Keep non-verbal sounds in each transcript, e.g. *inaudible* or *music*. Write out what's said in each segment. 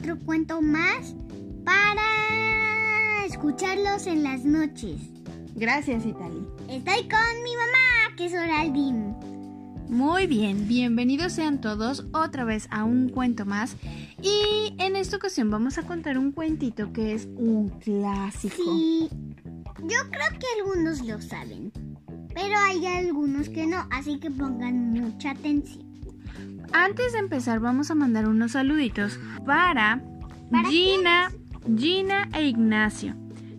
otro cuento más para escucharlos en las noches. Gracias, Itali. Estoy con mi mamá, que es Oraldín. Muy bien, bienvenidos sean todos otra vez a un cuento más. Y en esta ocasión vamos a contar un cuentito que es un clásico. Sí, yo creo que algunos lo saben, pero hay algunos que no, así que pongan mucha atención. Antes de empezar vamos a mandar unos saluditos para, ¿Para Gina, Gina e Ignacio.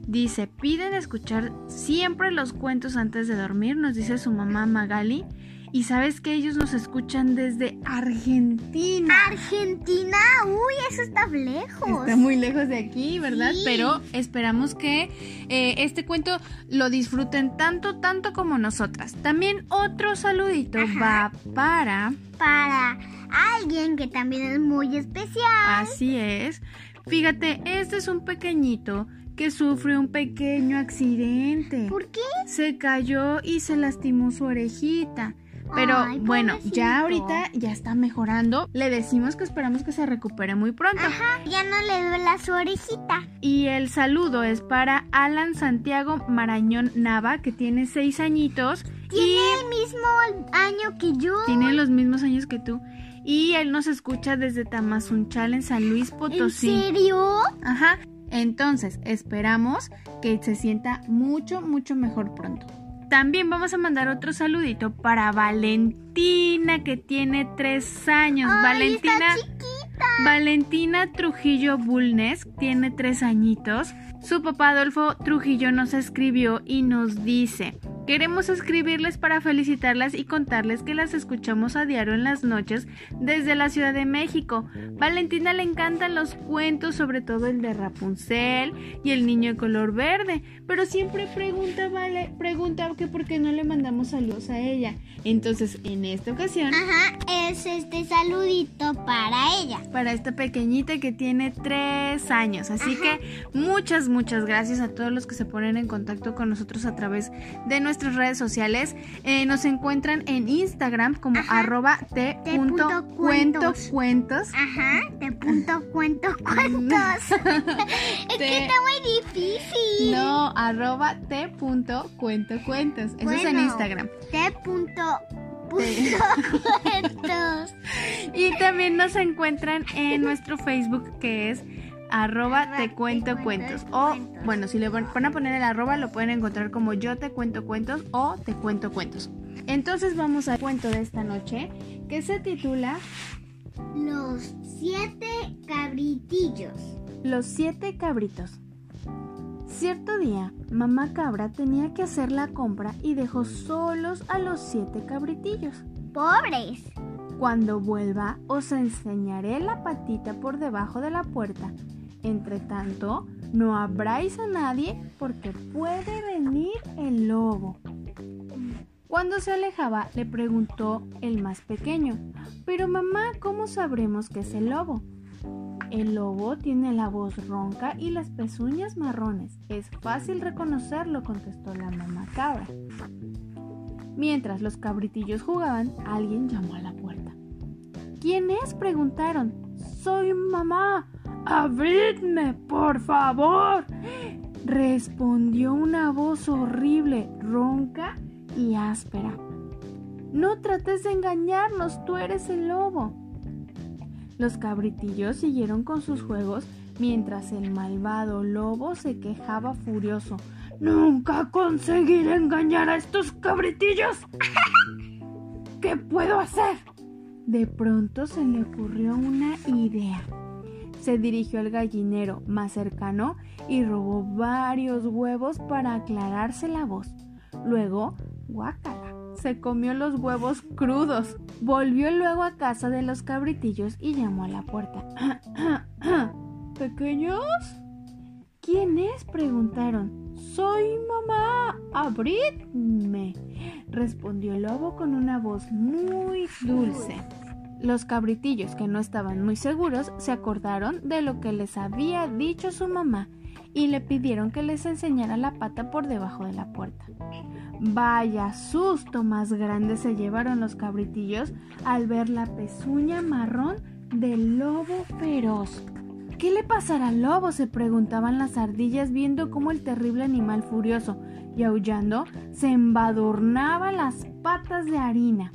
Dice, piden escuchar siempre los cuentos antes de dormir, nos dice su mamá Magali. Y sabes que ellos nos escuchan desde Argentina. Argentina, uy, eso está lejos. Está muy lejos de aquí, ¿verdad? Sí. Pero esperamos que eh, este cuento lo disfruten tanto, tanto como nosotras. También otro saludito Ajá. va para... Para alguien que también es muy especial. Así es. Fíjate, este es un pequeñito que sufre un pequeño accidente. ¿Por qué? Se cayó y se lastimó su orejita. Pero Ay, bueno, ya ahorita ya está mejorando. Le decimos que esperamos que se recupere muy pronto. Ajá, ya no le duele su orejita. Y el saludo es para Alan Santiago Marañón Nava, que tiene seis añitos Tiene el mismo año que yo. y tiene los mismos años que tú. Y él nos escucha desde Tamazunchal en San Luis ¿En Potosí. serio? Ajá. Entonces, esperamos que se sienta mucho, mucho mejor pronto. También vamos a mandar otro saludito para Valentina, que tiene tres años. Ay, Valentina. está. Valentina Trujillo Bulnes tiene tres añitos. Su papá Adolfo Trujillo nos escribió y nos dice, queremos escribirles para felicitarlas y contarles que las escuchamos a diario en las noches desde la Ciudad de México. Valentina le encantan los cuentos, sobre todo el de Rapunzel y el niño de color verde, pero siempre pregunta, vale, pregunta que por qué no le mandamos saludos a ella. Entonces, en esta ocasión, Ajá, es este saludito para ella. para esta pequeñita que tiene tres años. Así que muchas, muchas gracias a todos los que se ponen en contacto con nosotros a través de nuestras redes sociales. Eh, nos encuentran en Instagram como Ajá. arroba Te punto cuentos. t.cuentocuentos. Ajá, te punto cuento *laughs* cuentos. *laughs* es Te- que está muy difícil. No, arroba t.cuentocuentos. Eso es en. Instagram. Te punto punto *laughs* cuentos. Y también nos encuentran en nuestro Facebook que es arroba te cuento cuentos. cuento O bueno, si le van a poner el arroba lo pueden encontrar como yo te cuento cuentos o te cuento cuentos. Entonces vamos al cuento de esta noche que se titula Los siete cabritillos. Los siete cabritos. Cierto día, mamá cabra tenía que hacer la compra y dejó solos a los siete cabritillos. Pobres. Cuando vuelva, os enseñaré la patita por debajo de la puerta. Entre tanto, no abráis a nadie porque puede venir el lobo. Cuando se alejaba, le preguntó el más pequeño, Pero mamá, ¿cómo sabremos que es el lobo? El lobo tiene la voz ronca y las pezuñas marrones. Es fácil reconocerlo, contestó la mamá cabra. Mientras los cabritillos jugaban, alguien llamó a la puerta. ¿Quién es? preguntaron. Soy mamá. Abridme, por favor. Respondió una voz horrible, ronca y áspera. No trates de engañarnos, tú eres el lobo. Los cabritillos siguieron con sus juegos mientras el malvado lobo se quejaba furioso. Nunca conseguiré engañar a estos cabritillos. ¿Qué puedo hacer? De pronto se le ocurrió una idea. Se dirigió al gallinero más cercano y robó varios huevos para aclararse la voz. Luego, guácala, se comió los huevos crudos. Volvió luego a casa de los cabritillos y llamó a la puerta. *clears throat* ¿Pequeños? ¿Quién es? preguntaron. Soy mamá. Abridme, respondió el lobo con una voz muy dulce. Los cabritillos, que no estaban muy seguros, se acordaron de lo que les había dicho su mamá y le pidieron que les enseñara la pata por debajo de la puerta. Vaya susto más grande se llevaron los cabritillos al ver la pezuña marrón del lobo feroz. ¿Qué le pasará al lobo? se preguntaban las ardillas viendo cómo el terrible animal furioso y aullando se embadurnaba las patas de harina.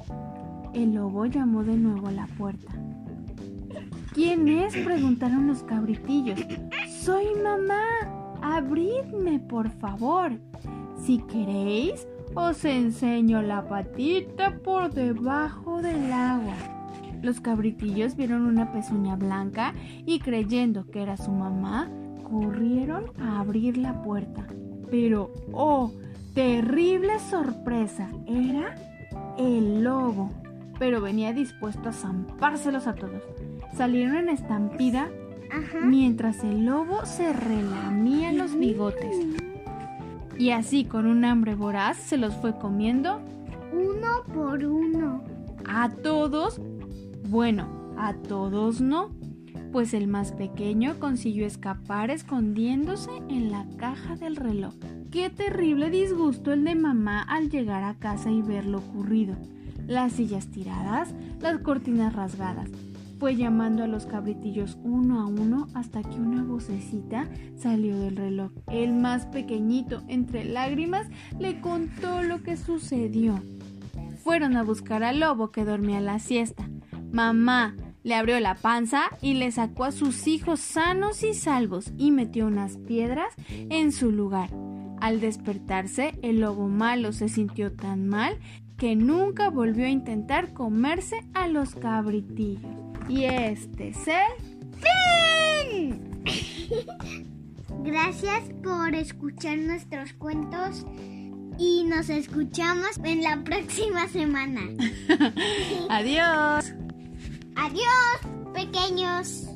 El lobo llamó de nuevo a la puerta. ¿Quién es? preguntaron los cabritillos. Soy mamá. Abridme, por favor. Si queréis, os enseño la patita por debajo del agua. Los cabritillos vieron una pezuña blanca y creyendo que era su mamá, corrieron a abrir la puerta. Pero, oh, terrible sorpresa, era el lobo, pero venía dispuesto a zampárselos a todos salieron en estampida mientras el lobo se relamía los bigotes. Y así con un hambre voraz se los fue comiendo uno por uno. A todos, bueno, a todos no, pues el más pequeño consiguió escapar escondiéndose en la caja del reloj. Qué terrible disgusto el de mamá al llegar a casa y ver lo ocurrido. Las sillas tiradas, las cortinas rasgadas, fue llamando a los cabritillos uno a uno hasta que una vocecita salió del reloj. El más pequeñito, entre lágrimas, le contó lo que sucedió. Fueron a buscar al lobo que dormía la siesta. Mamá le abrió la panza y le sacó a sus hijos sanos y salvos y metió unas piedras en su lugar. Al despertarse, el lobo malo se sintió tan mal que nunca volvió a intentar comerse a los cabritillos. Y este es el fin. *laughs* Gracias por escuchar nuestros cuentos y nos escuchamos en la próxima semana. *laughs* Adiós. Adiós, pequeños.